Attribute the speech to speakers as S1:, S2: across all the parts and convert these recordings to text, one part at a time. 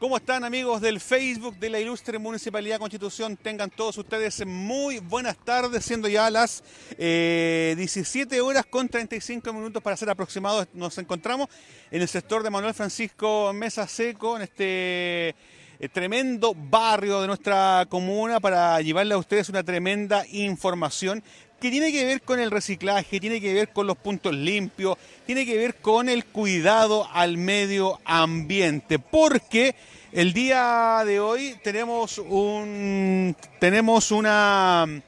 S1: ¿Cómo están amigos del Facebook de la Ilustre Municipalidad Constitución? Tengan todos ustedes muy buenas tardes, siendo ya las 17 eh, horas con 35 minutos para ser aproximados. Nos encontramos en el sector de Manuel Francisco Mesa Seco, en este eh, tremendo barrio de nuestra comuna, para llevarle a ustedes una tremenda información que tiene que ver con el reciclaje, tiene que ver con los puntos limpios, tiene que ver con el cuidado al medio ambiente, porque el día de hoy tenemos un tenemos una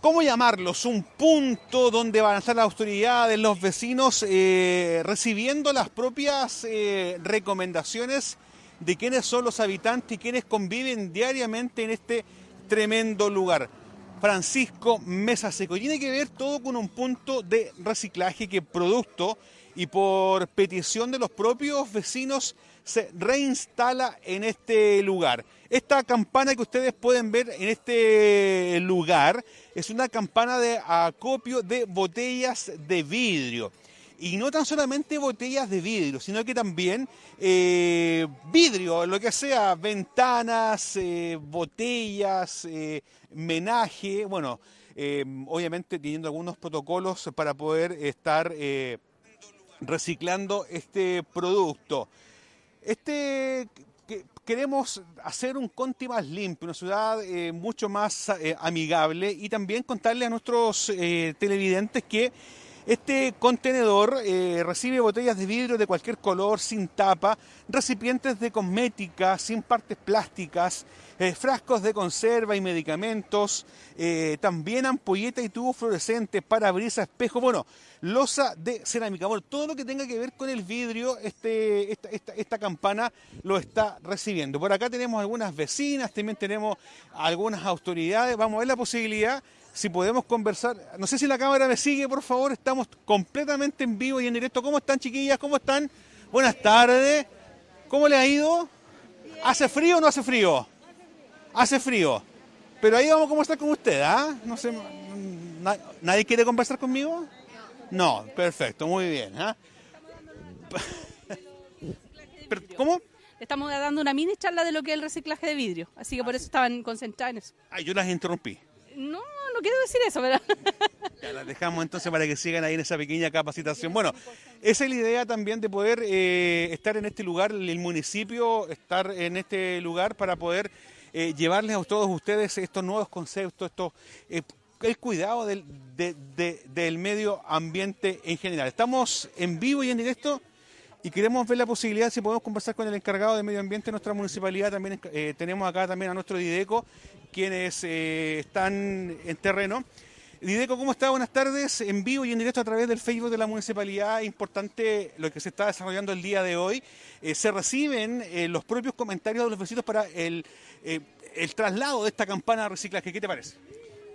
S1: ¿cómo llamarlos? Un punto donde van a estar las autoridades, los vecinos, eh, recibiendo las propias eh, recomendaciones de quiénes son los habitantes y quienes conviven diariamente en este tremendo lugar. Francisco Mesa Seco. Tiene que ver todo con un punto de reciclaje que producto y por petición de los propios vecinos se reinstala en este lugar. Esta campana que ustedes pueden ver en este lugar es una campana de acopio de botellas de vidrio. Y no tan solamente botellas de vidrio, sino que también eh, vidrio, lo que sea, ventanas, eh, botellas, eh, menaje, bueno, obviamente teniendo algunos protocolos para poder estar reciclando este producto. Este queremos hacer un Conti más limpio, una ciudad mucho más amigable y también contarle a nuestros televidentes que este contenedor eh, recibe botellas de vidrio de cualquier color, sin tapa, recipientes de cosmética, sin partes plásticas, eh, frascos de conserva y medicamentos, eh, también ampolletas y tubos fluorescentes, parabrisas, espejo, bueno, losa de cerámica. Todo lo que tenga que ver con el vidrio, este, esta, esta, esta campana lo está recibiendo. Por acá tenemos algunas vecinas, también tenemos algunas autoridades. Vamos a ver la posibilidad si podemos conversar. No sé si la cámara me sigue, por favor. Estamos completamente en vivo y en directo. ¿Cómo están, chiquillas? ¿Cómo están? Buenas tardes. ¿Cómo le ha ido? ¿Hace frío o no hace frío? Hace frío. Pero ahí vamos a conversar con usted, ¿ah? No sé. ¿Nadie quiere conversar conmigo? No, perfecto, muy bien. ¿ah? ¿Cómo?
S2: Estamos dando una mini charla de lo que es el reciclaje de vidrio, así que por eso estaban concentrados en eso.
S1: Ah, yo las interrumpí.
S2: No, no quiero decir eso, pero...
S1: Ya las dejamos entonces para que sigan ahí en esa pequeña capacitación. Bueno, esa es la idea también de poder eh, estar en este lugar, el municipio, estar en este lugar para poder eh, llevarles a todos ustedes estos nuevos conceptos, estos, eh, el cuidado del, del medio ambiente en general. Estamos en vivo y en directo y queremos ver la posibilidad si podemos conversar con el encargado de medio ambiente de nuestra municipalidad. También tenemos acá también a nuestro Dideco quienes eh, están en terreno. Lideco, ¿cómo está? Buenas tardes. En vivo y en directo a través del Facebook de la municipalidad. Importante lo que se está desarrollando el día de hoy. Eh, se reciben eh, los propios comentarios de los vecinos para el, el traslado de esta campana de reciclaje. ¿Qué te parece?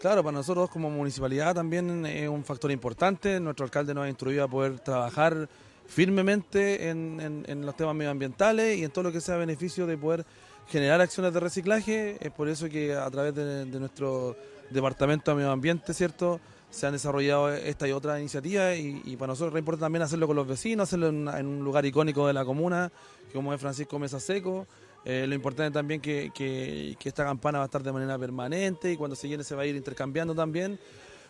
S3: Claro, para nosotros como municipalidad también es un factor importante. Nuestro alcalde nos ha instruido a poder trabajar firmemente en, los temas medioambientales y en todo lo que sea beneficio de poder generar acciones de reciclaje. Es por eso que a través de, nuestro departamento de medio ambiente, ¿cierto? Se han desarrollado esta y otra iniciativa y, para nosotros es importante también hacerlo con los vecinos, hacerlo en, un lugar icónico de la comuna, como es Francisco Mesa Seco. Eh, lo importante también que, que, esta campana va a estar de manera permanente y cuando se llene se va a ir intercambiando también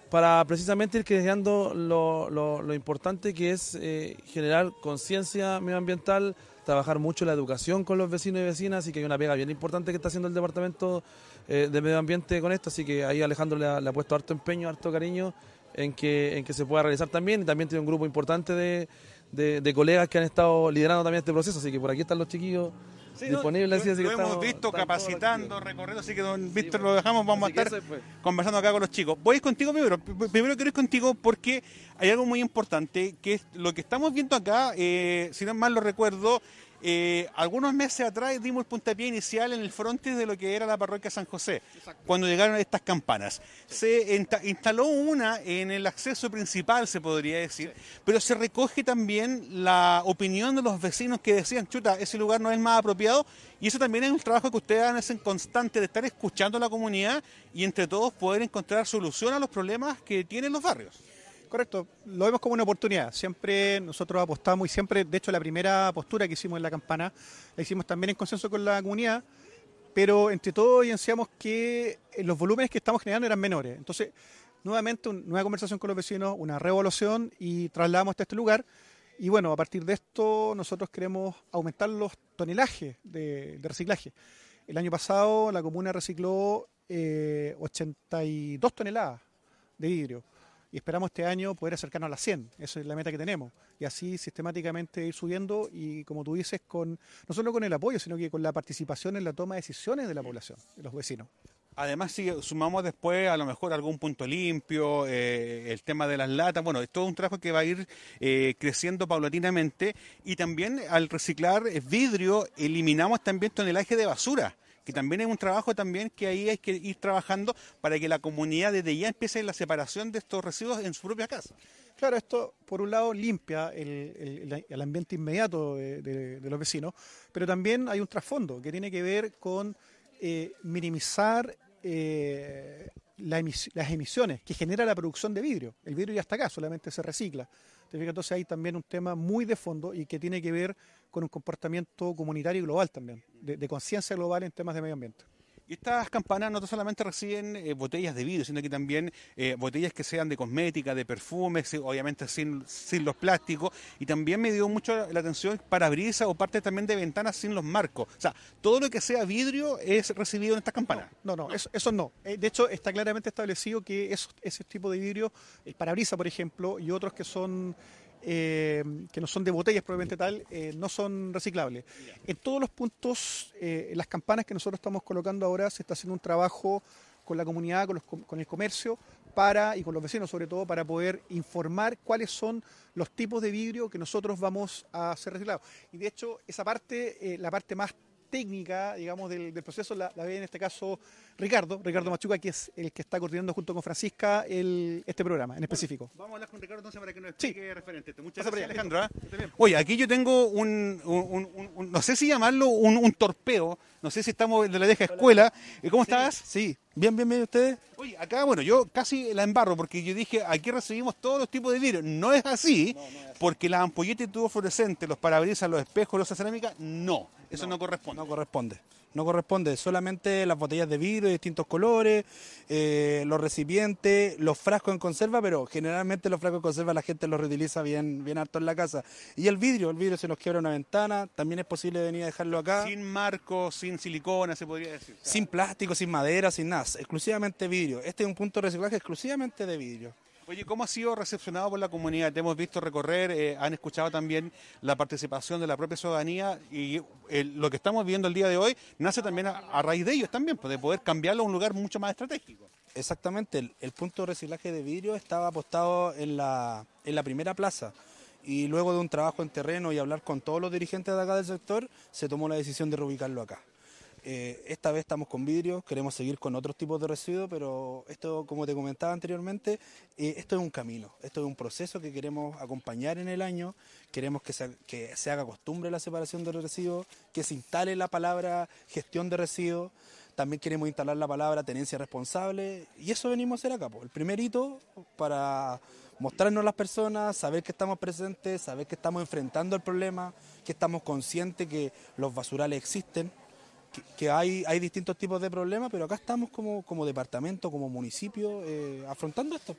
S3: para precisamente ir creando lo, lo, importante que es eh, generar conciencia medioambiental, trabajar mucho la educación con los vecinos y vecinas, y que hay una pega bien importante que está haciendo el Departamento eh, de Medio Ambiente con esto, así que ahí Alejandro le ha, puesto harto empeño, harto cariño en que, en que se pueda realizar también, y también tiene un grupo importante de, de, colegas que han estado liderando también este proceso, así que por aquí están los chiquillos. Disponibles,
S1: lo, hemos visto capacitando, recorriendo, así que don Víctor lo dejamos, vamos a estar conversando acá con los chicos. Voy contigo primero, primero quiero ir contigo porque hay algo muy importante, que es lo que estamos viendo acá, eh, si no mal lo recuerdo, eh, algunos meses atrás dimos el puntapié inicial en el frontis de lo que era la parroquia San José, cuando llegaron estas campanas. Se instaló una en el acceso principal, se podría decir, pero se recoge también la opinión de los vecinos que decían, chuta, ese lugar no es más apropiado, y eso también es un trabajo que ustedes hacen constante de estar escuchando a la comunidad y entre todos poder encontrar solución a los problemas que tienen los barrios.
S4: Correcto, lo vemos como una oportunidad. Siempre nosotros apostamos y siempre, de hecho, la primera postura que hicimos en la campana la hicimos también en consenso con la comunidad, pero entre todos evidenciamos que los volúmenes que estamos generando eran menores. Entonces, nuevamente, una nueva conversación con los vecinos, una revolución y trasladamos hasta este lugar. Y bueno, a partir de esto nosotros queremos aumentar los tonelajes de, reciclaje. El año pasado la comuna recicló 82 eh, toneladas de vidrio y esperamos este año poder acercarnos a las 100. Esa es la meta que tenemos. Y así sistemáticamente ir subiendo y, como tú dices, con no solo con el apoyo, sino que con la participación en la toma de decisiones de la población, de los vecinos.
S1: Además, si sumamos después a lo mejor algún punto limpio, eh, el tema de las latas, bueno, es todo un trabajo que va a ir eh, creciendo paulatinamente y también al reciclar vidrio eliminamos también tonelaje de basura que también es un trabajo también que ahí hay que ir trabajando para que la comunidad desde ya empiece la separación de estos residuos en su propia casa.
S4: Claro, esto por un lado limpia el, ambiente inmediato de, los vecinos, pero también hay un trasfondo que tiene que ver con eh, minimizar eh, las emisiones que genera la producción de vidrio. El vidrio ya está acá, solamente se recicla. Entonces hay también un tema muy de fondo y que tiene que ver con un comportamiento comunitario y global también, de, conciencia global en temas de medio ambiente.
S1: Y estas campanas no solamente reciben eh, botellas de vidrio, sino que también eh, botellas que sean de cosmética, de perfumes, obviamente sin, sin los plásticos. Y también me dio mucho la atención para parabrisas o parte también de ventanas sin los marcos. O sea, todo lo que sea vidrio es recibido en estas campanas.
S4: No, no, Eso, no. Eh, de hecho, está claramente establecido que ese tipo de vidrio, el parabrisa, por ejemplo, y otros que son eh, que no son de botellas probablemente tal, eh, no son reciclables. En todos los puntos, eh, las campanas que nosotros estamos colocando ahora, se está haciendo un trabajo con la comunidad, con, el comercio, para, y con los vecinos sobre todo, para poder informar cuáles son los tipos de vidrio que nosotros vamos a hacer reciclados. Y de hecho, esa parte, la parte más técnica, digamos, del, proceso la, ve en este caso Ricardo, Ricardo Machuca, que es el que está coordinando junto con Francisca el, este programa en específico.
S1: vamos a hablar con Ricardo entonces para que nos explique referente. Muchas gracias, Alejandro. ¿ah? Oye, aquí yo tengo un, no sé si llamarlo un, torpeo, no sé si estamos de la deja escuela. ¿Cómo estás?
S5: Sí, bien, bien, bien, ustedes.
S1: Oye, acá, bueno, yo casi la embarro porque yo dije, aquí recibimos todos los tipos de vidrio. No es así, porque las ampolletas y tubos fluorescentes, los parabrisas, los espejos, los cerámica, no. Eso no, corresponde.
S5: No corresponde. No corresponde. Solamente las botellas de vidrio de distintos colores, eh, los recipientes, los frascos en conserva, pero generalmente los frascos en conserva la gente los reutiliza bien, bien harto en la casa. Y el vidrio, el vidrio se nos quiebra una ventana, también es posible venir a dejarlo acá.
S1: Sin marco, sin silicona, se podría decir.
S5: Sin plástico, sin madera, sin nada. Exclusivamente vidrio. Este es un punto de reciclaje exclusivamente de vidrio.
S1: Oye, ¿cómo ha sido recepcionado por la comunidad? Te hemos visto recorrer, eh, han escuchado también la participación de la propia ciudadanía y lo que estamos viendo el día de hoy nace también a, raíz de ellos también, pues, de poder cambiarlo a un lugar mucho más estratégico.
S5: Exactamente, el, punto de reciclaje de vidrio estaba apostado en la, en la primera plaza y luego de un trabajo en terreno y hablar con todos los dirigentes de acá del sector, se tomó la decisión de reubicarlo acá. Eh, esta vez estamos con vidrio, queremos seguir con otros tipos de residuos, pero esto, como te comentaba anteriormente, eh, esto es un camino, esto es un proceso que queremos acompañar en el año, queremos que se, que se haga costumbre la separación de residuos, que se instale la palabra gestión de residuos, también queremos instalar la palabra tenencia responsable, y eso venimos a hacer acá, el primer hito para mostrarnos a las personas, saber que estamos presentes, saber que estamos enfrentando el problema, que estamos conscientes que los basurales existen, que, hay, hay distintos tipos de problemas, pero acá estamos como, como departamento, como municipio, eh, afrontando esto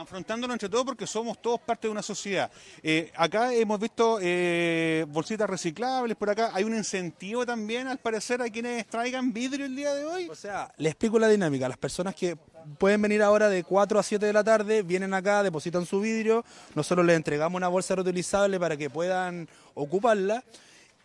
S1: afrontándolo entre todos porque somos todos parte de una sociedad. Eh, acá hemos visto eh, bolsitas reciclables, por acá hay un incentivo también, al parecer, a quienes traigan vidrio el día de hoy.
S5: O sea, les explico la dinámica. Las personas que pueden venir ahora de 4 a 7 de la tarde, vienen acá, depositan su vidrio, nosotros les entregamos una bolsa reutilizable para que puedan ocuparla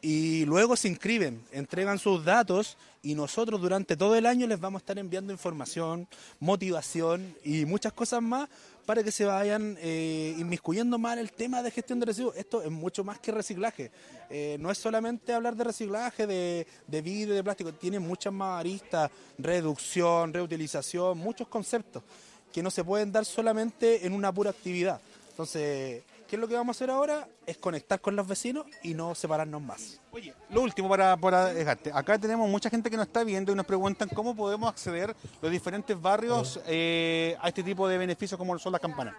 S5: y luego se inscriben, entregan sus datos y nosotros durante todo el año les vamos a estar enviando información, motivación y muchas cosas más para que se vayan eh, inmiscuyendo más en el tema de gestión de residuos. Esto es mucho más que reciclaje. Eh, no es solamente hablar de reciclaje, de, de vidrio, de plástico, tiene muchas más aristas, reducción, reutilización, muchos conceptos que no se pueden dar solamente en una pura actividad. Entonces, ¿Qué es lo que vamos a hacer ahora? Es conectar con los vecinos y no separarnos más.
S1: Oye, lo último para, para dejarte. Acá tenemos mucha gente que nos está viendo y nos preguntan cómo podemos acceder los diferentes barrios eh, a este tipo de beneficios como son las campanas.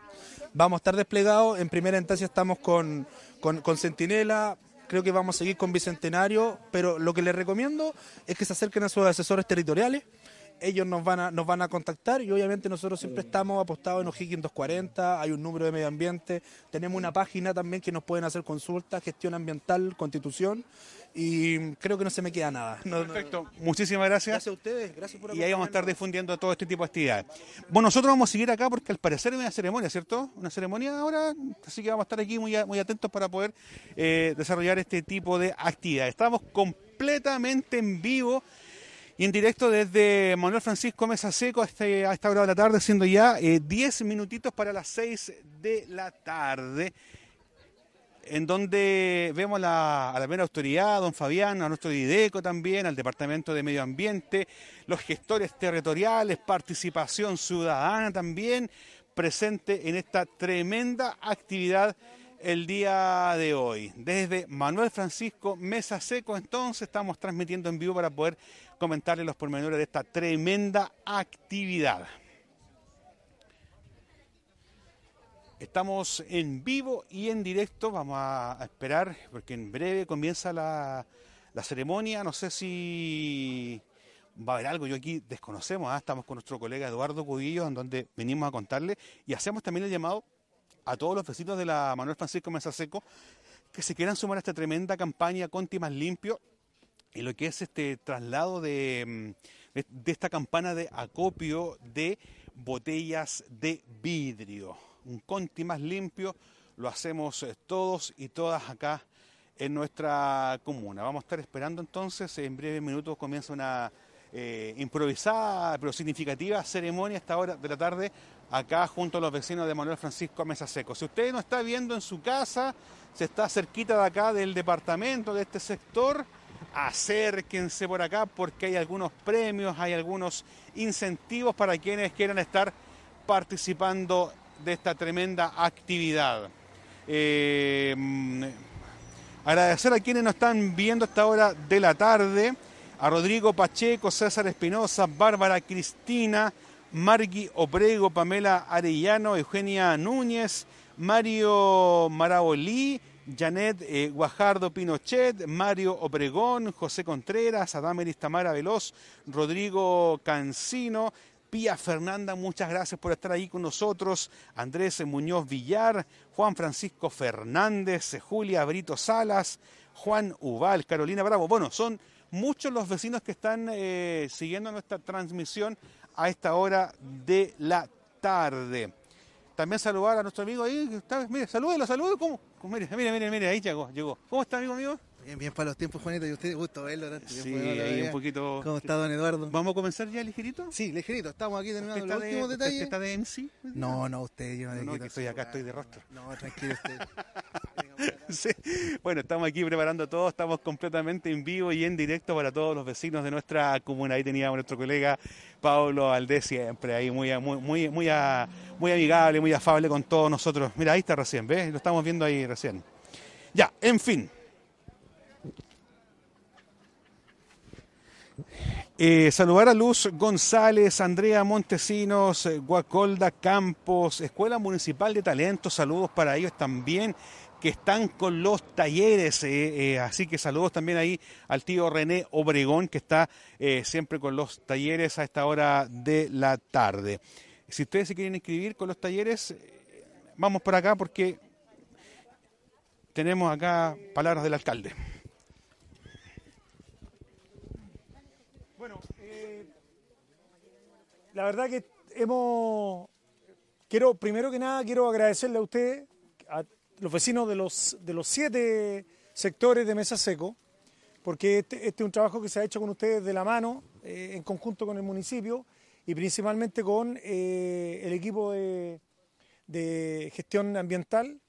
S5: Vamos a estar desplegados. En primera instancia estamos con, con, con Centinela. Creo que vamos a seguir con Bicentenario. Pero lo que les recomiendo es que se acerquen a sus asesores territoriales. Ellos nos van a, nos van a contactar y obviamente nosotros siempre estamos apostados en O'Higgins 240, hay un número de medio ambiente, tenemos una página también que nos pueden hacer consultas, gestión ambiental, constitución y creo que no se me queda nada. No- no-
S1: Perfecto, muchísimas gracias.
S5: Gracias a ustedes, gracias por
S1: Y ahí vamos a estar difundiendo todo este tipo de actividades. Bueno, nosotros vamos a seguir acá porque al parecer hay una ceremonia, ¿cierto? Una ceremonia ahora, así que vamos a estar aquí muy, muy atentos para poder eh, desarrollar este tipo de actividades. Estamos completamente en vivo y en directo desde Manuel Francisco Mesa Seco a, este- esta hora de la tarde, siendo ya eh, 10 minutitos para las 6 de la tarde en donde vemos a la primera autoridad, a don Fabián, a nuestro IDECO también, al Departamento de Medio Ambiente, los gestores territoriales, participación ciudadana también, presente en esta tremenda actividad el día de hoy. Desde Manuel Francisco Mesa Seco, entonces, estamos transmitiendo en vivo para poder comentarles los pormenores de esta tremenda actividad. Estamos en vivo y en directo, vamos a esperar porque en breve comienza la, la ceremonia, no sé si va a haber algo, yo aquí desconocemos, ¿ah? estamos con nuestro colega Eduardo Cubillo, en donde venimos a contarle. Y hacemos también el llamado a todos los vecinos de la Manuel Francisco Mesa Seco que se quieran sumar a esta tremenda campaña Conti Más Limpio y lo que es este traslado de, mm, de- esta campana de acopio de botellas de vidrio. Un Conti más limpio lo hacemos eh, todos y todas acá en nuestra comuna. Vamos a estar esperando entonces, en breves minutos comienza una eh, improvisada pero significativa ceremonia a esta hora de la tarde acá junto a los vecinos de Manuel Francisco Mesa Seco. Si usted no está viendo en su casa, se está cerquita de acá del departamento, de este sector, acérquense por acá porque hay algunos premios, hay algunos incentivos para quienes quieran estar participando de esta tremenda actividad. Eh, mm, agradecer a quienes nos están viendo a esta hora de la tarde, a Rodrigo Pacheco, César Espinosa, Bárbara Cristina, Margui Obrego, Pamela Arellano, Eugenia Núñez, Mario Marabolí, Janet eh, Guajardo Pinochet, Mario Obregón, José Contreras, Adameris Tamara Veloz, Rodrigo Cancino, Pía Fernanda, muchas gracias por estar ahí con nosotros. Andrés Muñoz Villar, Juan Francisco Fernández, Julia Brito Salas, Juan Ubal, Carolina Bravo. Bueno, son muchos los vecinos que están eh, siguiendo nuestra transmisión a esta hora de la tarde. También saludar a nuestro amigo ahí, que está, mire, ¿cómo? Mire, mire, mire, mire, ahí llegó, llegó. ¿Cómo está, amigo mío?
S6: Bien, bien para los tiempos, Juanito, y usted, gusto verlo tanto.
S1: Sí, ahí un poquito.
S6: ¿Cómo está, don Eduardo?
S1: ¿Vamos a comenzar ya ligerito?
S6: Sí, ligerito, estamos aquí
S1: ¿Usted
S6: terminando los
S1: de,
S6: últimos
S1: usted
S6: detalles.
S1: está de MC?
S6: No, no, usted, yo no,
S1: No, que estoy acá, estoy de rostro.
S6: No, tranquilo usted.
S1: Bueno, estamos aquí preparando todo, estamos completamente en vivo y en directo para todos los vecinos de nuestra comuna. Ahí teníamos nuestro colega Pablo Aldés siempre, ahí muy, muy, muy, muy, muy amigable, muy afable con todos nosotros. Mira, ahí está recién, ¿ves? Lo estamos viendo ahí recién. Ya, en fin. Eh, saludar a Luz González, Andrea Montesinos, eh, Guacolda Campos, Escuela Municipal de Talentos, saludos para ellos también que están con los talleres, eh, eh, así que saludos también ahí al tío René Obregón que está eh, siempre con los talleres a esta hora de la tarde. Si ustedes se quieren inscribir con los talleres, vamos por acá porque tenemos acá palabras del alcalde.
S7: Bueno, la verdad que hemos... Quiero, primero que nada, quiero agradecerle a ustedes, a los vecinos de los, de los siete sectores de Mesa Seco, porque este, este es un trabajo que se ha hecho con ustedes de la mano, eh, en conjunto con el municipio y principalmente con eh, el equipo de, gestión ambiental.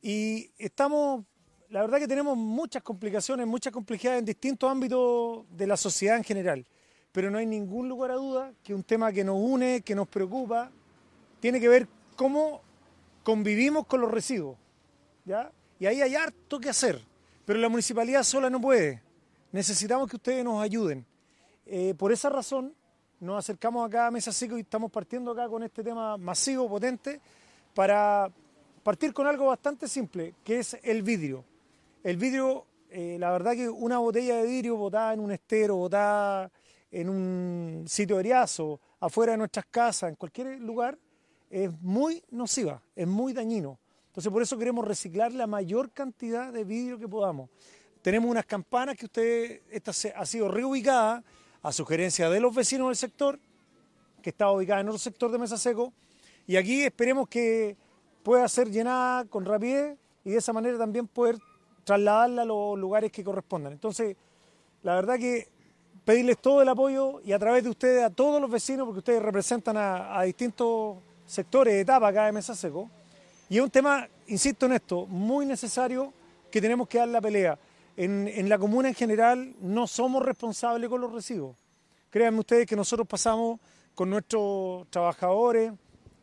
S7: Y estamos, la verdad que tenemos muchas complicaciones, muchas complejidades en distintos ámbitos de la sociedad en general, pero no hay ningún lugar a duda que un tema que nos une, que nos preocupa, tiene que ver cómo convivimos con los residuos, ¿ya? Y ahí hay harto que hacer, pero la municipalidad sola no puede. Necesitamos que ustedes nos ayuden. Eh, por esa razón nos acercamos acá a Mesa Seco y estamos partiendo acá con este tema masivo, potente, para partir con algo bastante simple, que es el vidrio. El vidrio, eh, la verdad que una botella de vidrio botada en un estero, botada en un sitio eriazo, afuera de nuestras casas, en cualquier lugar, es muy nociva, es muy dañino. Entonces por eso queremos reciclar la mayor cantidad de vidrio que podamos. Tenemos unas campanas que usted, esta ha sido reubicada a sugerencia de los vecinos del sector, que está ubicada en otro sector de Mesa Seco, y aquí esperemos que pueda ser llenada con rapidez y de esa manera también poder trasladarla a los lugares que correspondan. Entonces, la verdad que pedirles todo el apoyo y a través de ustedes a todos los vecinos, porque ustedes representan a distintos sectores de etapa acá de Mesa Seco. Y es un tema, insisto en esto, muy necesario que tenemos que dar la pelea. En, en la comuna en general no somos responsables con los residuos. Créanme ustedes que nosotros pasamos con nuestros trabajadores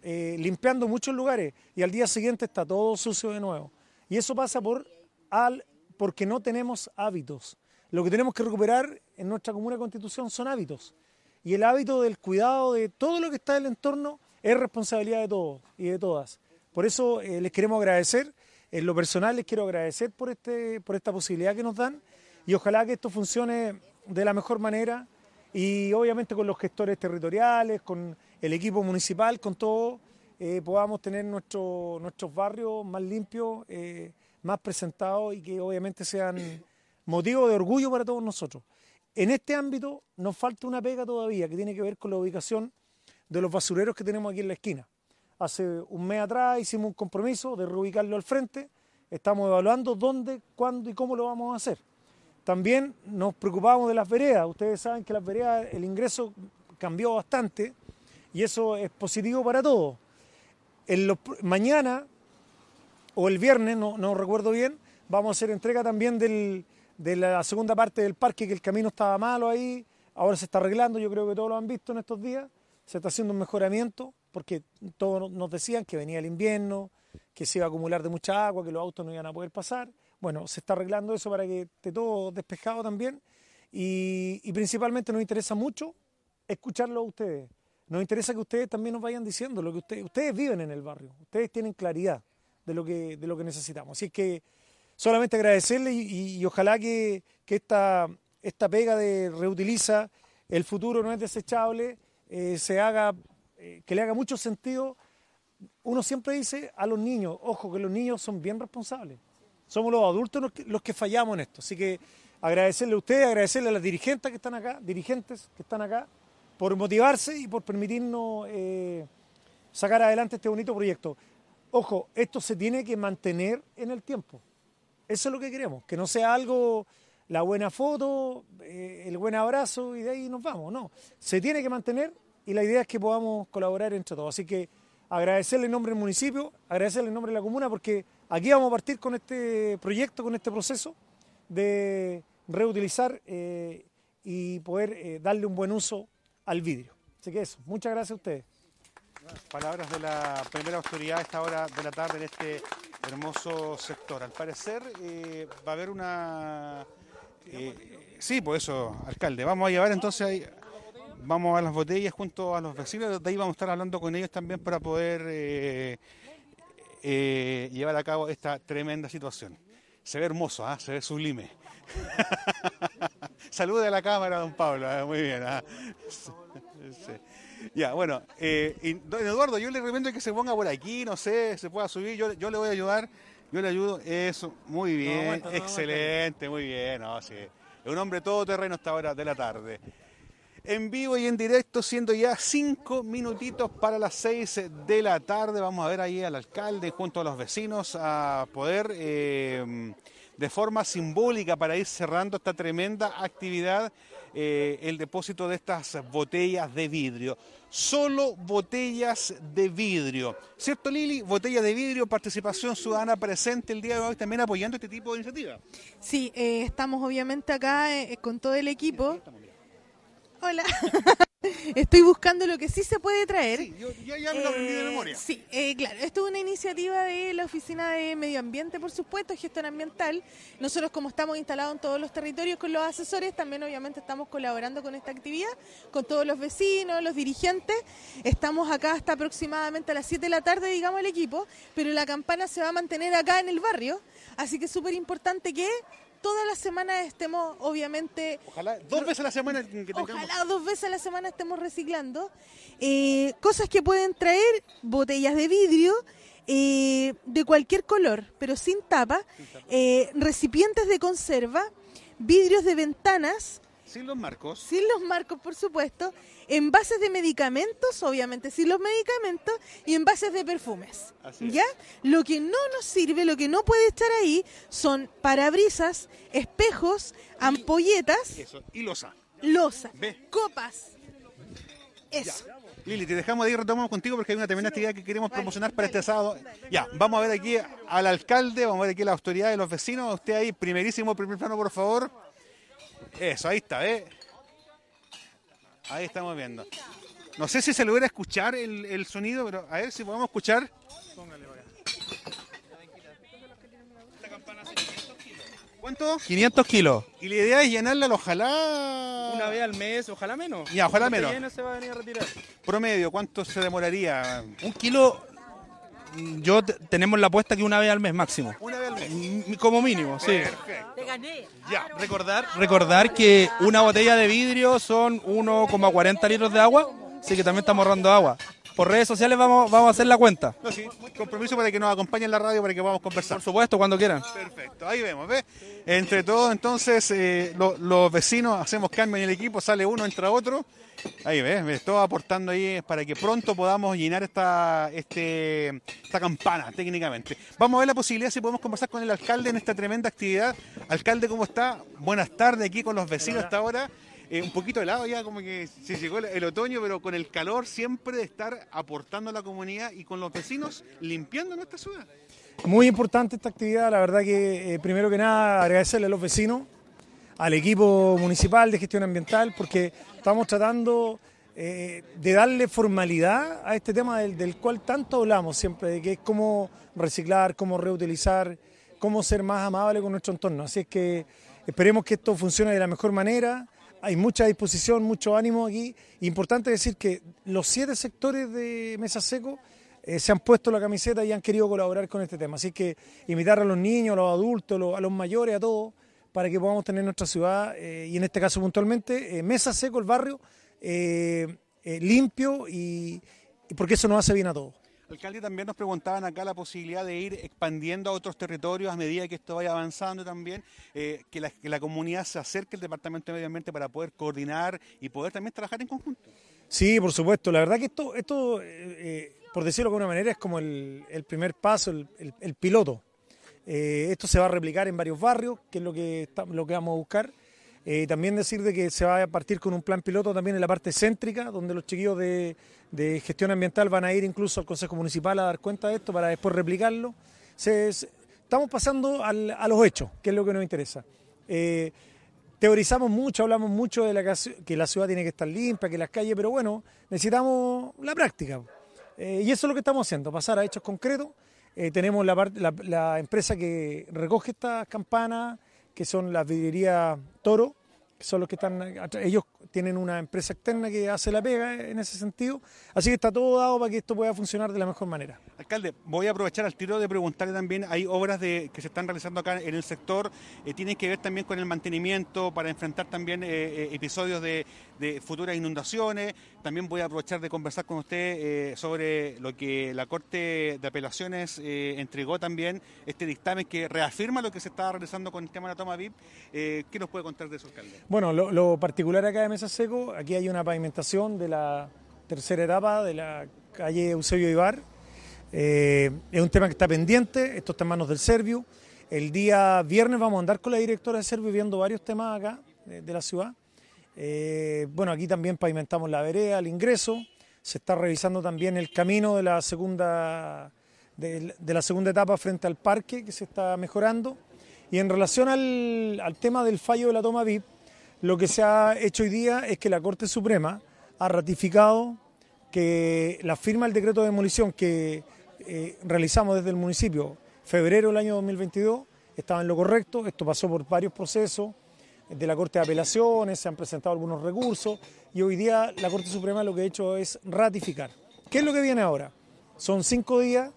S7: eh, limpiando muchos lugares y al día siguiente está todo sucio de nuevo. Y eso pasa por al, porque no tenemos hábitos. Lo que tenemos que recuperar en nuestra comuna constitución son hábitos. Y el hábito del cuidado de todo lo que está en el entorno es responsabilidad de todos y de todas. Por eso eh, les queremos agradecer. En lo personal les quiero agradecer por, este, por esta posibilidad que nos dan y ojalá que esto funcione de la mejor manera y obviamente con los gestores territoriales, con el equipo municipal, con todo, eh, podamos tener nuestro- nuestros barrios más limpios, eh, más presentados y que obviamente sean motivo de orgullo para todos nosotros. En este ámbito nos falta una pega todavía que tiene que ver con la ubicación de los basureros que tenemos aquí en la esquina. Hace un mes atrás hicimos un compromiso de reubicarlo al frente, estamos evaluando dónde, cuándo y cómo lo vamos a hacer. También nos preocupamos de las veredas. Ustedes saben que las veredas, el ingreso cambió bastante y eso es positivo para todos. En mañana o el viernes, no, no recuerdo bien, vamos a hacer entrega también del- de la segunda parte del parque, que el camino estaba malo ahí, ahora se está arreglando, yo creo que todos lo han visto en estos días, se está haciendo un mejoramiento, porque todos nos decían que venía el invierno, que se iba a acumular de mucha agua, que los autos no iban a poder pasar. Bueno, se está arreglando eso para que esté todo despejado también. Y, principalmente nos interesa mucho escucharlo a ustedes. Nos interesa que ustedes también nos vayan diciendo lo que ustedes, ustedes viven en el barrio, ustedes tienen claridad de lo que, de lo que necesitamos. Así que solamente agradecerle y, y- y ojalá que, que esta, esta pega de reutiliza, el futuro no es desechable, eh, se haga, eh, que le haga mucho sentido. Uno siempre dice a los niños, ojo, que los niños son bien responsables. Somos los adultos los que, fallamos en esto. Así que agradecerle a ustedes, agradecerle a las dirigentes que están acá, dirigentes que están acá, por motivarse y por permitirnos eh, sacar adelante este bonito proyecto. Ojo, esto se tiene que mantener en el tiempo. Eso es lo que queremos, que no sea algo, la buena foto, eh, el buen abrazo y de ahí nos vamos, no. Se tiene que mantener y la idea es que podamos colaborar entre todos. Así que agradecerle en nombre del municipio, agradecerle en nombre de la comuna, porque aquí vamos a partir con este proyecto, con este proceso de reutilizar eh, y poder eh, darle un buen uso al vidrio. Así que eso, muchas gracias a ustedes.
S1: Palabras de la primera autoridad a esta hora de la tarde en este hermoso sector. Al parecer va a haber una... eh, sí, pues eso, alcalde. Vamos a llevar entonces ahí... Vamos a las botellas junto a los vecinos, de ahí vamos a estar hablando con ellos también para poder eh, eh, llevar a cabo esta tremenda situación. Se ve hermoso, ¿ah? se ve sublime. Salude a la cámara, don Pablo, ah, muy bien. ah. Ya, bueno, eh, don Eduardo, yo le recomiendo que se ponga por aquí, no sé, se pueda subir, yo, yo le voy a ayudar, yo le ayudo, eso, muy bien,
S6: aguanta, no
S1: excelente, muy bien, no, sí. Es un hombre todoterreno a esta hora de la tarde. En vivo y en directo, siendo ya cinco minutitos para las seis de la tarde, vamos a ver ahí al alcalde junto a los vecinos a poder, eh, de forma simbólica, para ir cerrando esta tremenda actividad, eh, el depósito de estas botellas de vidrio. Solo botellas de vidrio. ¿Cierto, Lili? Botellas de vidrio, participación ciudadana presente el día de hoy también apoyando este tipo de iniciativa.
S8: Sí, eh, estamos obviamente acá eh, con todo el equipo. Hola. Estoy buscando lo que sí se puede traer.
S1: Sí, yo, yo ya me lo aprendí de
S8: Eh,
S1: memoria.
S8: Sí, eh, claro. Esto es una iniciativa de la Oficina de Medio Ambiente, por supuesto, gestión ambiental. Nosotros, como estamos instalados en todos los territorios con los asesores, también obviamente estamos colaborando con esta actividad, con todos los vecinos, los dirigentes. Estamos acá hasta aproximadamente a las 7 de la tarde, digamos, el equipo, pero la campana se va a mantener acá en el barrio. Así que es súper importante que todas las semanas estemos, obviamente,
S1: Ojalá dos veces a la semana que.
S8: Ojalá dos veces a la semana estemos reciclando. Eh, cosas que pueden traer, botellas de vidrio eh, de cualquier color, pero sin tapa, eh, recipientes de conserva, vidrios de ventanas,
S1: Sin los marcos.
S8: sin los marcos por supuesto, envases de medicamentos, obviamente sin los medicamentos, y envases de perfumes.
S1: Así es.
S8: ¿Ya? Lo que no nos sirve, lo que no puede estar ahí, son parabrisas, espejos, ampolletas,
S1: Eso. Y losa.
S8: losa,
S1: Ve.
S8: copas. Eso.
S1: Lili, te dejamos de ahí, retomamos contigo porque hay una tremenda actividad que queremos promocionar para este sábado. Ya, vamos a ver aquí al alcalde, vamos a ver aquí a la autoridad de los vecinos. Usted ahí, primerísimo, primer plano, por favor. Eso, ahí está, ¿eh? Ahí estamos viendo. No sé si se logra escuchar el, el sonido, pero a ver si podemos escuchar. ¿Cuánto?
S5: 500 kilos.
S1: Y la idea es llenarla, ojalá.
S5: Una vez al mes, ojalá menos.
S1: Ya, ojalá menos.
S5: esté lleno se va a venir a retirar.
S1: Promedio, ¿cuánto se demoraría?
S5: Un kilo, yo te- tenemos la apuesta que una vez al mes máximo.
S1: Una vez al mes.
S5: Como mínimo, sí.
S1: Perfecto.
S5: Ya, recordar, recordar que una botella de vidrio son 1,40 litros de agua, así que también estamos ahorrando agua. Por redes sociales vamos, vamos a hacer la cuenta.
S1: No, sí, compromiso para que nos acompañen en la radio para que podamos conversar.
S5: Por supuesto, cuando quieran.
S1: Perfecto, ahí vemos, ¿ves? Entre todos, entonces, eh, lo- los vecinos hacemos cambio en el equipo, sale uno, entra otro. Ahí ves, ves, todo aportando ahí para que pronto podamos llenar esta, este, esta campana técnicamente. Vamos a ver la posibilidad si podemos conversar con el alcalde en esta tremenda actividad. Alcalde, ¿cómo está? Buenas tardes aquí con los vecinos hasta ahora. Eh, un poquito helado ya, como que se llegó el, otoño, pero con el calor siempre de estar aportando a la comunidad y con los vecinos limpiando nuestra ciudad.
S7: Muy importante esta actividad, la verdad que eh, primero que nada agradecerle a los vecinos, al equipo municipal de gestión ambiental, porque estamos tratando eh, de darle formalidad a este tema del, del cual tanto hablamos siempre, de que es cómo reciclar, cómo reutilizar, cómo ser más amable con nuestro entorno. Así es que esperemos que esto funcione de la mejor manera. Hay mucha disposición, mucho ánimo aquí. Importante decir que los siete sectores de Mesa Seco eh, se han puesto la camiseta y han querido colaborar con este tema. Así que invitar a los niños, a los adultos, a los mayores, a todos, para que podamos tener nuestra ciudad, eh, y en este caso puntualmente, eh, Mesa Seco, el barrio, limpio, y porque eso nos hace bien a todos.
S1: Alcalde, también nos preguntaban acá la posibilidad de ir expandiendo a otros territorios a medida que esto vaya avanzando también, eh, que, la, que la comunidad se acerque al Departamento de Medio Ambiente para poder coordinar y poder también trabajar en conjunto.
S7: Sí, por supuesto. La verdad que esto, esto eh, eh, por decirlo de alguna manera, es como el, primer paso, el, el- piloto. Esto se va a replicar en varios barrios, que es lo que, lo que vamos a buscar. Eh, también decir de que se va a partir con un plan piloto también en la parte céntrica, donde los chiquillos de, gestión ambiental van a ir incluso al Consejo Municipal a dar cuenta de esto para después replicarlo. Estamos pasando a los hechos, que es lo que nos interesa. Eh, teorizamos mucho, hablamos mucho de que la ciudad tiene que estar limpia, que las calles, pero bueno, necesitamos la práctica. Eh, y eso es lo que estamos haciendo, pasar a hechos concretos. Tenemos la empresa que recoge estas campanas, que son las vidrierías Toro, que son los que están, ellos tienen una empresa externa que hace la pega en ese sentido. Así que está todo dado para que esto pueda funcionar de la mejor manera.
S1: Alcalde, voy a aprovechar al tiro de preguntarle también, hay obras de, que se están realizando acá en el sector, eh, tienen que ver también con el mantenimiento para enfrentar también eh, eh, episodios de, de futuras inundaciones. También voy a aprovechar de conversar con usted eh, sobre lo que la Corte de Apelaciones eh, entregó también, este dictamen que reafirma lo que se estaba realizando con el tema de la toma VIP. Eh, ¿Qué nos puede contar de eso, alcalde?
S7: Bueno, lo, particular acá de Mesa Seco, aquí hay una pavimentación de la tercera etapa de la calle Eusebio Ibar. Es un tema que está pendiente, esto está en manos del Servio. El día viernes vamos a andar con la directora de Servio viendo varios temas acá de la ciudad. Eh, bueno, aquí también pavimentamos la vereda, el ingreso. Se está revisando también el camino de la segunda, de, la segunda etapa frente al parque, que se está mejorando. Y en relación al, al tema del fallo de la toma VIP, lo que se ha hecho hoy día es que la Corte Suprema ha ratificado que la firma del decreto de demolición que eh, realizamos desde el municipio febrero del año 2022 estaba en lo correcto, esto pasó por varios procesos de la Corte de Apelaciones, se han presentado algunos recursos y hoy día la Corte Suprema lo que ha hecho es ratificar. ¿Qué es lo que viene ahora? Son cinco días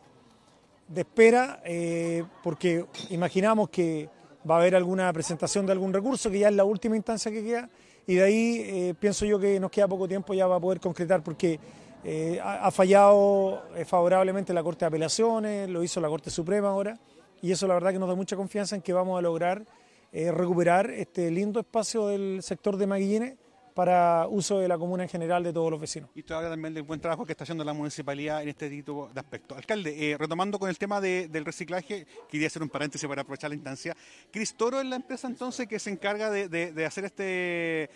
S7: de espera eh, porque imaginamos que va a haber alguna presentación de algún recurso, que ya es la última instancia que queda, y de ahí eh, pienso yo que nos queda poco tiempo ya va a poder concretar porque eh, ha, ha fallado favorablemente la Corte de Apelaciones, lo hizo la Corte Suprema ahora, y eso la verdad que nos da mucha confianza en que vamos a lograr eh, recuperar este lindo espacio del sector de Maguillines para uso de la comuna en general de todos los vecinos.
S1: Y esto habla también del buen trabajo que está haciendo la municipalidad en este tipo de aspectos. Alcalde, eh, retomando con el tema de- del reciclaje, quería hacer un paréntesis para aprovechar la instancia. Cristoro es la empresa entonces que se encarga de, de- hacer este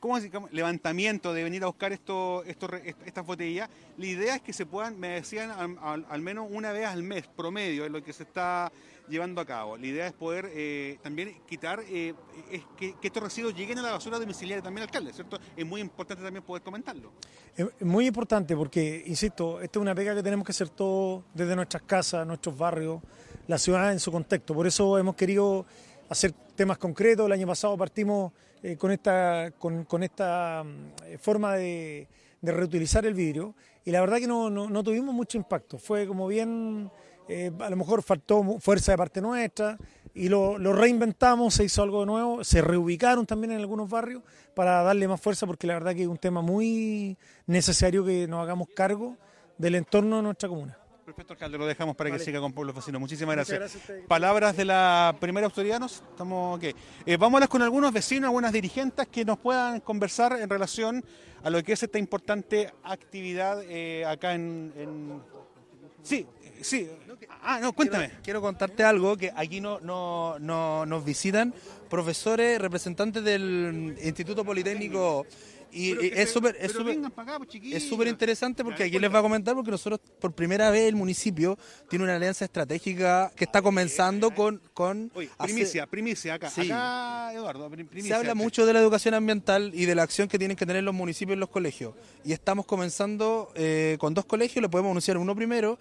S1: ¿cómo levantamiento, de venir a buscar esto, esto estas botellas. La idea es que se puedan, me decían, al, al- al menos una vez al mes, promedio, es lo que se está llevando a cabo. La idea es poder eh, también quitar, eh, es que, estos residuos lleguen a la basura domiciliaria también, alcalde, ¿cierto? Es muy importante también poder comentarlo.
S7: Es muy importante porque, insisto, esta es una pega que tenemos que hacer todos desde nuestras casas, nuestros barrios, la ciudad en su contexto. Por eso hemos querido hacer temas concretos. El año pasado partimos eh, con esta, con, esta mm, forma de, de reutilizar el vidrio y la verdad que no, no tuvimos mucho impacto. Fue como bien, eh, a lo mejor faltó fuerza de parte nuestra y lo, lo reinventamos, se hizo algo nuevo, se reubicaron también en algunos barrios para darle más fuerza porque la verdad que es un tema muy necesario que nos hagamos cargo del entorno de nuestra comuna.
S1: Perfecto, alcalde, lo dejamos para que siga con pueblos vecinos. Muchísimas gracias. Palabras de la primera autoridad, ¿nos? Estamos, ok. Eh, hablar con algunos vecinos, algunas dirigentes que nos puedan conversar en relación a lo que es esta importante actividad eh, acá en, en- Sí, sí. Ah, no, cuéntame.
S5: Quiero, quiero contarte algo, que aquí no, no, no- nos visitan profesores, representantes del Instituto Politécnico y, y es súper es súper
S1: pues,
S5: es súper interesante porque aquí les va a comentar porque nosotros por primera vez el municipio tiene una alianza estratégica que está comenzando con, con
S1: Oye,
S5: hacer-
S1: primicia, primicia acá.
S5: Sí.
S1: Acá, Eduardo, primicia.
S5: Se habla mucho de la educación ambiental y de la acción que tienen que tener los municipios y los colegios. Y estamos comenzando eh, con dos colegios, le podemos anunciar uno primero,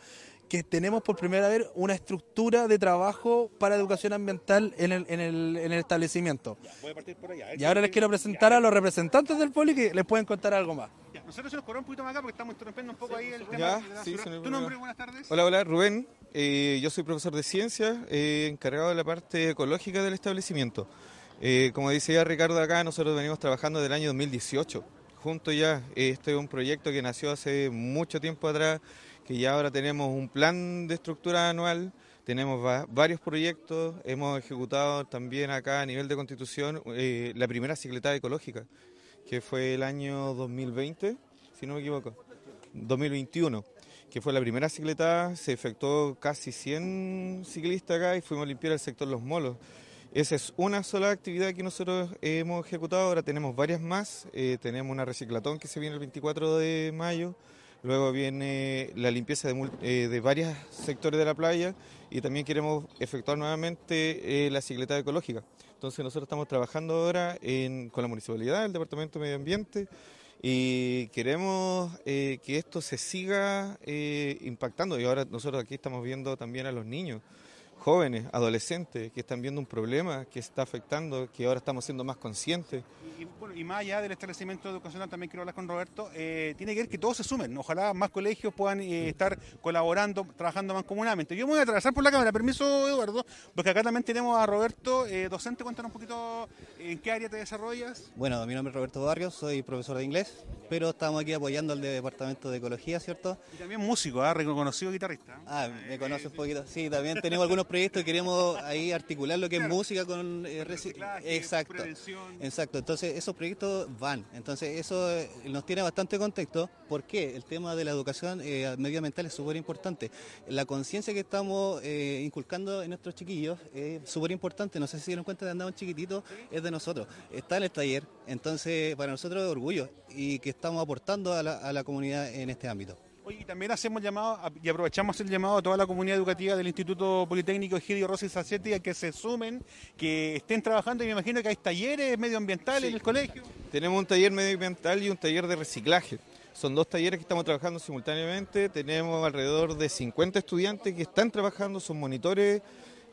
S5: que tenemos por primera vez una estructura de trabajo para educación ambiental en el, en el, en el establecimiento.
S1: Voy a partir por allá.
S5: Y ahora les quiero presentar a los representantes del poli que les pueden contar algo más.
S1: Ya, Nosotros se nos corremos un poquito más acá porque estamos interrumpiendo un poco ahí el tema de la
S9: sí,
S1: ¿Tu
S9: problema.
S1: nombre? Buenas tardes.
S9: Hola, hola, Rubén. Eh, yo soy profesor de ciencias, eh, encargado de la parte ecológica del establecimiento. Eh, como dice ya Ricardo acá, nosotros venimos trabajando desde el año 2018. Juntos ya, eh, este es un proyecto que nació hace mucho tiempo atrás, que ya ahora tenemos un plan de estructura anual, tenemos va- varios proyectos, hemos ejecutado también acá a nivel de constitución eh, la primera cicletada ecológica, que fue el año 2020, si no me equivoco, 2021 que fue la primera cicletada, se efectuó casi 100 ciclistas acá y fuimos a limpiar el sector Los Molos. Esa es una sola actividad que nosotros hemos ejecutado, ahora tenemos varias más, Eh, tenemos una reciclatón que se viene el 24 de mayo, luego viene la limpieza de, eh, varios sectores de la playa y también queremos efectuar nuevamente eh, la cicletada ecológica. Entonces nosotros estamos trabajando ahora con la municipalidad, el Departamento de Medio Ambiente, y queremos eh, que esto se siga eh, impactando. Y ahora nosotros aquí estamos viendo también a los niños, jóvenes, adolescentes, que están viendo un problema que está afectando, que ahora estamos siendo más conscientes.
S1: Y, bueno, y más allá del establecimiento educacional, también quiero hablar con Roberto, eh, tiene que ver que todos se sumen. Ojalá más colegios puedan eh, estar colaborando, trabajando más comunamente. Yo me voy a atravesar por la cámara, permiso Eduardo, porque acá también tenemos a Roberto, eh, docente, cuéntanos un poquito en qué área te desarrollas.
S10: Bueno, mi nombre es Roberto Barrios, soy profesor de inglés, pero estamos aquí apoyando al Departamento de Ecología, ¿cierto?
S1: Y también músico, ¿ah? reconocido guitarrista.
S10: Ah, me conoce un poquito. Sí, también tenemos algunos proyectos y queremos ahí articular lo que es música con eh, reci-
S1: Reciclaje,
S10: Exacto.
S1: prevención.
S10: Exacto, entonces esos proyectos van. Entonces eso eh, nos tiene bastante contexto. ¿Por qué? El tema de la educación eh, medioambiental es súper importante. La conciencia que estamos eh, inculcando en nuestros chiquillos es súper importante. No sé si se dieron cuenta de andar un chiquitito, es de nosotros. Está en el taller, entonces para nosotros es orgullo y que estamos aportando a la, a la comunidad en este ámbito.
S1: Oye, y también hacemos llamado a- y aprovechamos el llamado a toda la comunidad educativa del Instituto Politécnico Egidio Rossi Sacchetti a que se sumen, que estén trabajando y me imagino que hay talleres medioambientales en el colegio.
S9: Tenemos un taller medioambiental y un taller de reciclaje. Son dos talleres que estamos trabajando simultáneamente. Tenemos alrededor de 50 estudiantes que están trabajando, son monitores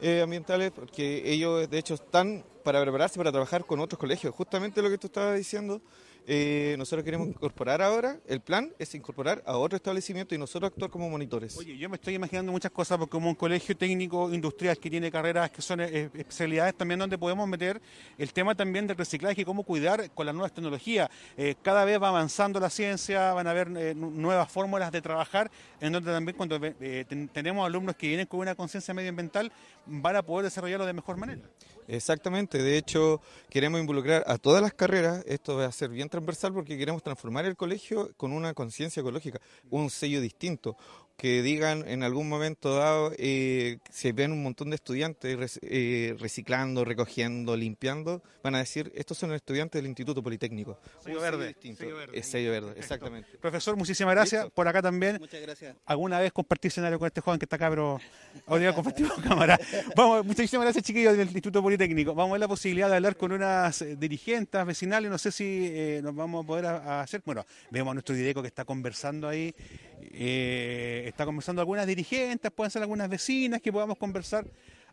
S9: eh, ambientales, porque ellos de hecho están para prepararse para trabajar con otros colegios. Justamente lo que tú estabas diciendo, eh, nosotros queremos incorporar ahora, el plan es incorporar a otro establecimiento y nosotros actuar como monitores.
S1: Oye, yo me estoy imaginando muchas cosas porque como un colegio técnico industrial que tiene carreras que son eh, especialidades también donde podemos meter el tema también del reciclaje y cómo cuidar con las nuevas tecnologías. Eh, cada vez va avanzando la ciencia, van a haber eh, nu- nuevas fórmulas de trabajar, en donde también cuando eh, ten- tenemos alumnos que vienen con una conciencia medioambiental van a poder desarrollarlo de mejor manera.
S9: Exactamente, de hecho queremos involucrar a todas las carreras, esto va a ser bien transversal porque queremos transformar el colegio con una conciencia ecológica, un sello distinto, que digan en algún momento dado, eh, si ven un montón de estudiantes eh, reciclando, recogiendo, limpiando, van a decir, estos son los estudiantes del Instituto Politécnico.
S1: Sello verde,
S9: distinto.
S1: sello verde.
S9: Es sello verde, exactamente.
S1: Profesor, muchísimas gracias.
S9: Listo.
S1: Por acá también.
S10: Muchas gracias.
S1: Alguna vez compartí escenario con este joven que está acá, pero hoy día compartimos cámara. Vamos, muchísimas gracias, chiquillos del Instituto Politécnico. Vamos a ver la posibilidad de hablar con unas eh, dirigentes vecinales. No sé si eh, nos vamos a poder a- a hacer. Bueno, vemos a nuestro Dideco que está conversando ahí. Eh, está conversando algunas dirigentes, pueden ser algunas vecinas que podamos conversar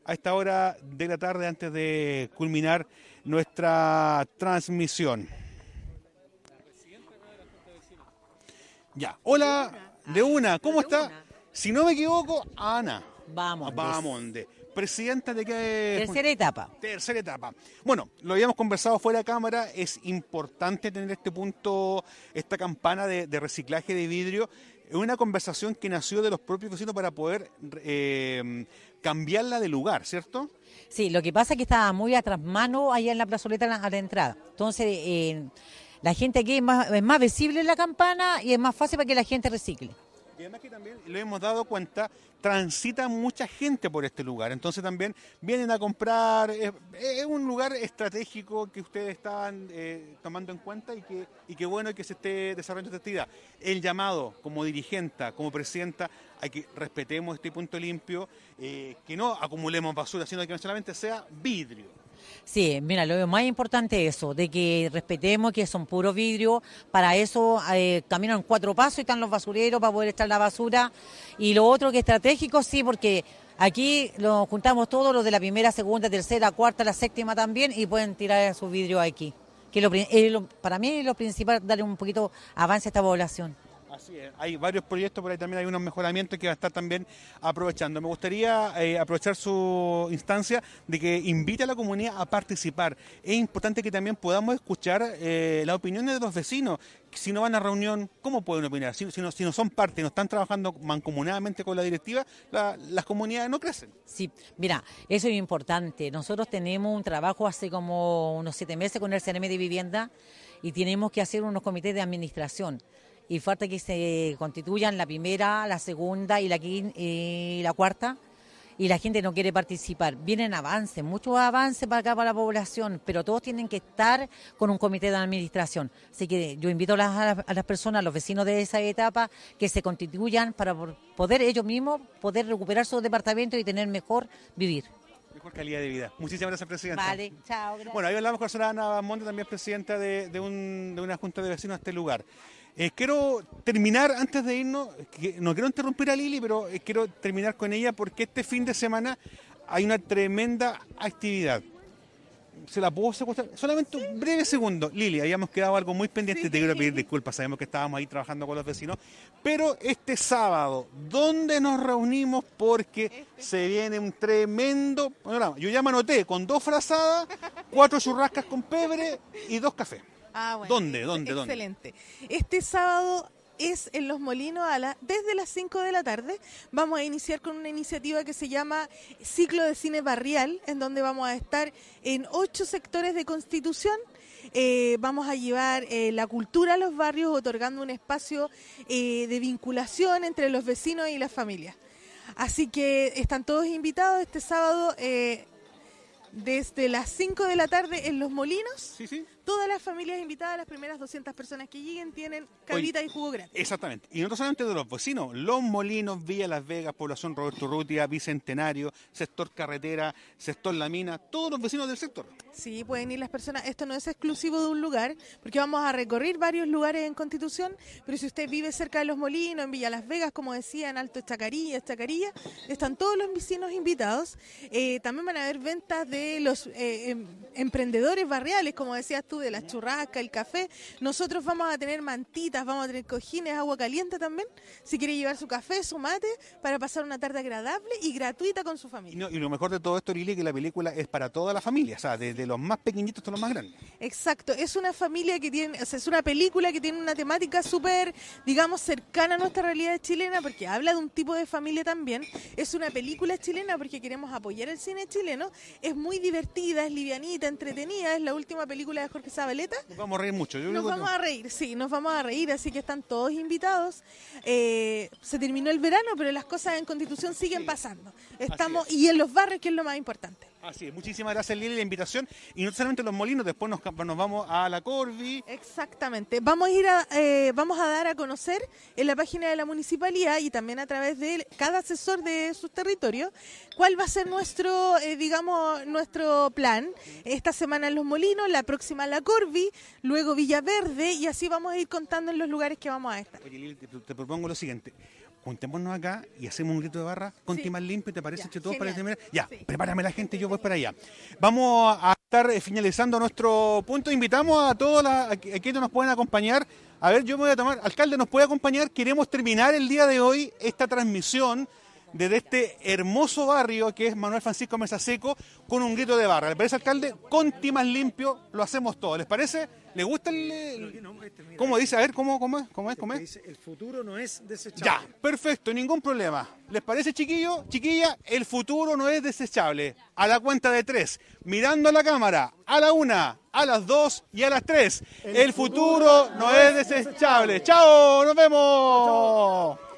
S1: a esta hora de la tarde antes de culminar nuestra transmisión. Ya, hola, de una, ¿cómo está? Si no me equivoco, Ana.
S11: Vamos.
S1: Vamos, de presidenta de qué
S11: Tercera etapa.
S1: Tercera etapa. Bueno, lo habíamos conversado fuera de cámara, es importante tener este punto, esta campana de, de reciclaje de vidrio. Es una conversación que nació de los propios vecinos para poder eh, cambiarla de lugar, ¿cierto?
S11: Sí, lo que pasa es que estaba muy atrás mano allá en la plazoleta a la, entrada. Entonces, eh, la gente aquí es más, es más visible la campana y es más fácil para que la gente recicle.
S1: Y además que también lo hemos dado cuenta, transita mucha gente por este lugar. Entonces también vienen a comprar. Es, es un lugar estratégico que ustedes estaban eh, tomando en cuenta y que, y bueno que se esté desarrollando esta actividad. El llamado como dirigenta, como presidenta, hay que respetemos este punto limpio, eh, que no acumulemos basura, sino que no solamente sea vidrio.
S11: Sí, mira, lo más importante es eso, de que respetemos que son puros vidrios, para eso eh, caminan cuatro pasos y están los basureros para poder echar la basura. Y lo otro que es estratégico, sí, porque aquí lo juntamos todos, los de la primera, segunda, tercera, cuarta, la séptima también, y pueden tirar sus vidrios aquí. Que lo- para mí es lo principal, darle un poquito avance a esta población.
S1: Así es, hay varios proyectos, por ahí también hay unos mejoramientos que va a estar también aprovechando. Me gustaría eh, aprovechar su instancia de que invite a la comunidad a participar. Es importante que también podamos escuchar eh, las opiniones de los vecinos. Si no van a reunión, ¿cómo pueden opinar? Si, no, son parte, no están trabajando mancomunadamente con la directiva, la- las comunidades no crecen.
S11: Sí, mira, eso es importante. Nosotros tenemos un trabajo hace como unos siete meses con el CNM de Vivienda y tenemos que hacer unos comités de administración. Y falta que se constituyan la primera, la segunda y la, quin- y la cuarta. Y la gente no quiere participar. Vienen avances, muchos avances para acá, para la población, pero todos tienen que estar con un comité de administración. Así que yo invito a las, a las- personas, a los vecinos de esa etapa, que se constituyan para poder ellos mismos poder recuperar su departamento y tener mejor vivir.
S1: Mejor calidad de vida. Muchísimas gracias, Presidenta.
S11: Vale, chao, gracias.
S1: Bueno, ahí hablamos con la señora Ana Monte, también presidenta de, de un- de una junta de vecinos de este lugar. Eh, quiero terminar, antes de irnos, que- no quiero interrumpir a Lili, pero eh, quiero terminar con ella porque este fin de semana hay una tremenda actividad. ¿Se la puedo secuestrar? Solamente un breve segundo. Lili, habíamos quedado algo muy pendiente. Te quiero pedir disculpas, sabemos que estábamos ahí trabajando con los vecinos. Pero este sábado, ¿dónde nos reunimos? Porque se viene un tremendo programa. Yo ya me anoté con dos frazadas, cuatro churrascas con pebre y dos cafés.
S8: Ah, bueno.
S1: ¿Dónde, dónde, dónde?
S8: Excelente. Este sábado es en Los Molinos a la, desde las 5 de la tarde. Vamos a iniciar con una iniciativa que se llama Ciclo de Cine Barrial, en donde vamos a estar en ocho sectores de Constitución. Eh, vamos a llevar eh, la cultura a los barrios, otorgando un espacio eh, de vinculación entre los vecinos y las familias. Así que están todos invitados este sábado eh, desde las 5 de la tarde en Los Molinos.
S1: Sí, sí.
S8: Todas las familias invitadas, las primeras 200 personas que lleguen tienen cabrita y jugo gratis.
S1: Exactamente. Y no solamente de los vecinos, Los Molinos, Villa Las Vegas, Población Roberto Rutia, Bicentenario, Sector Carretera, Sector La Mina, todos los vecinos del sector.
S8: Sí, pueden ir las personas. Esto no es exclusivo de un lugar, porque vamos a recorrer varios lugares en Constitución, pero si usted vive cerca de Los Molinos, en Villa Las Vegas, como decía, en Alto Chacarilla, Chacarilla, están todos los vecinos invitados. Eh, también van a haber ventas de los eh, em- emprendedores barriales, como decías tú, de la churrasca, el café. Nosotros vamos a tener mantitas, vamos a tener cojines, agua caliente también, si quiere llevar su café, su mate, para pasar una tarde agradable y gratuita con su
S1: Y,
S8: familia.
S1: no- y lo mejor de todo esto, Lili, que la película es para toda la familia, o sea, desde los más pequeñitos hasta los más grandes.
S8: Exacto, es una familia que tiene, o sea, es una película que tiene una temática súper, digamos, cercana a nuestra realidad chilena, porque habla de un tipo de familia también. Es una película chilena porque queremos apoyar el cine chileno. Es muy divertida, es livianita, entretenida. Es la última película de Jorge Zabaleta.
S1: Nos vamos a reír mucho. Yo
S8: Nos
S1: que-
S8: vamos a reír, sí, nos vamos a reír, así que están todos invitados. Eh, se terminó el verano, pero las cosas en Constitución siguen pasando. Estamos y en los barrios, que es lo más importante.
S1: Así es, muchísimas gracias Lili la invitación. Y no solamente los molinos, después nos, nos vamos a la Corvi.
S8: Exactamente. Vamos a ir a, eh, vamos a dar a conocer en la página de la municipalidad y también a través de cada asesor de sus territorios cuál va a ser nuestro, eh, digamos, nuestro plan. Esta semana en Los Molinos, la próxima La Corvi, luego Villaverde y así vamos a ir contando en los lugares que vamos a estar.
S1: Oye Lili, te, te propongo lo siguiente. Juntémonos acá y hacemos un grito de barra con
S8: Sí.
S1: Timas Limpio, ¿te parece?
S8: Ya,
S1: todos para terminar? Ya,
S8: Sí.
S1: prepárame la gente, yo voy para allá. Vamos a estar eh, finalizando nuestro punto. Invitamos a todos a que- nos pueden acompañar. A ver, yo me voy a tomar. Alcalde, ¿nos puede acompañar? Queremos terminar el día de hoy esta transmisión desde este hermoso barrio que es Manuel Francisco Mesa Seco con un grito de barra. ¿Le parece, alcalde? Con Timas Limpio lo hacemos todo. ¿Les parece? ¿Le gusta el...? el- ¿Cómo dice? A ver, ¿cómo, cómo es? ¿Cómo es? ¿Cómo es?
S7: El futuro no es desechable.
S1: Ya, perfecto, ningún problema. ¿Les parece, chiquillo? Chiquilla, el futuro no es desechable. A la cuenta de tres, mirando a la cámara, a la una, a las dos y a las tres. El, futuro no es desechable. ¡Chao! ¡Nos vemos!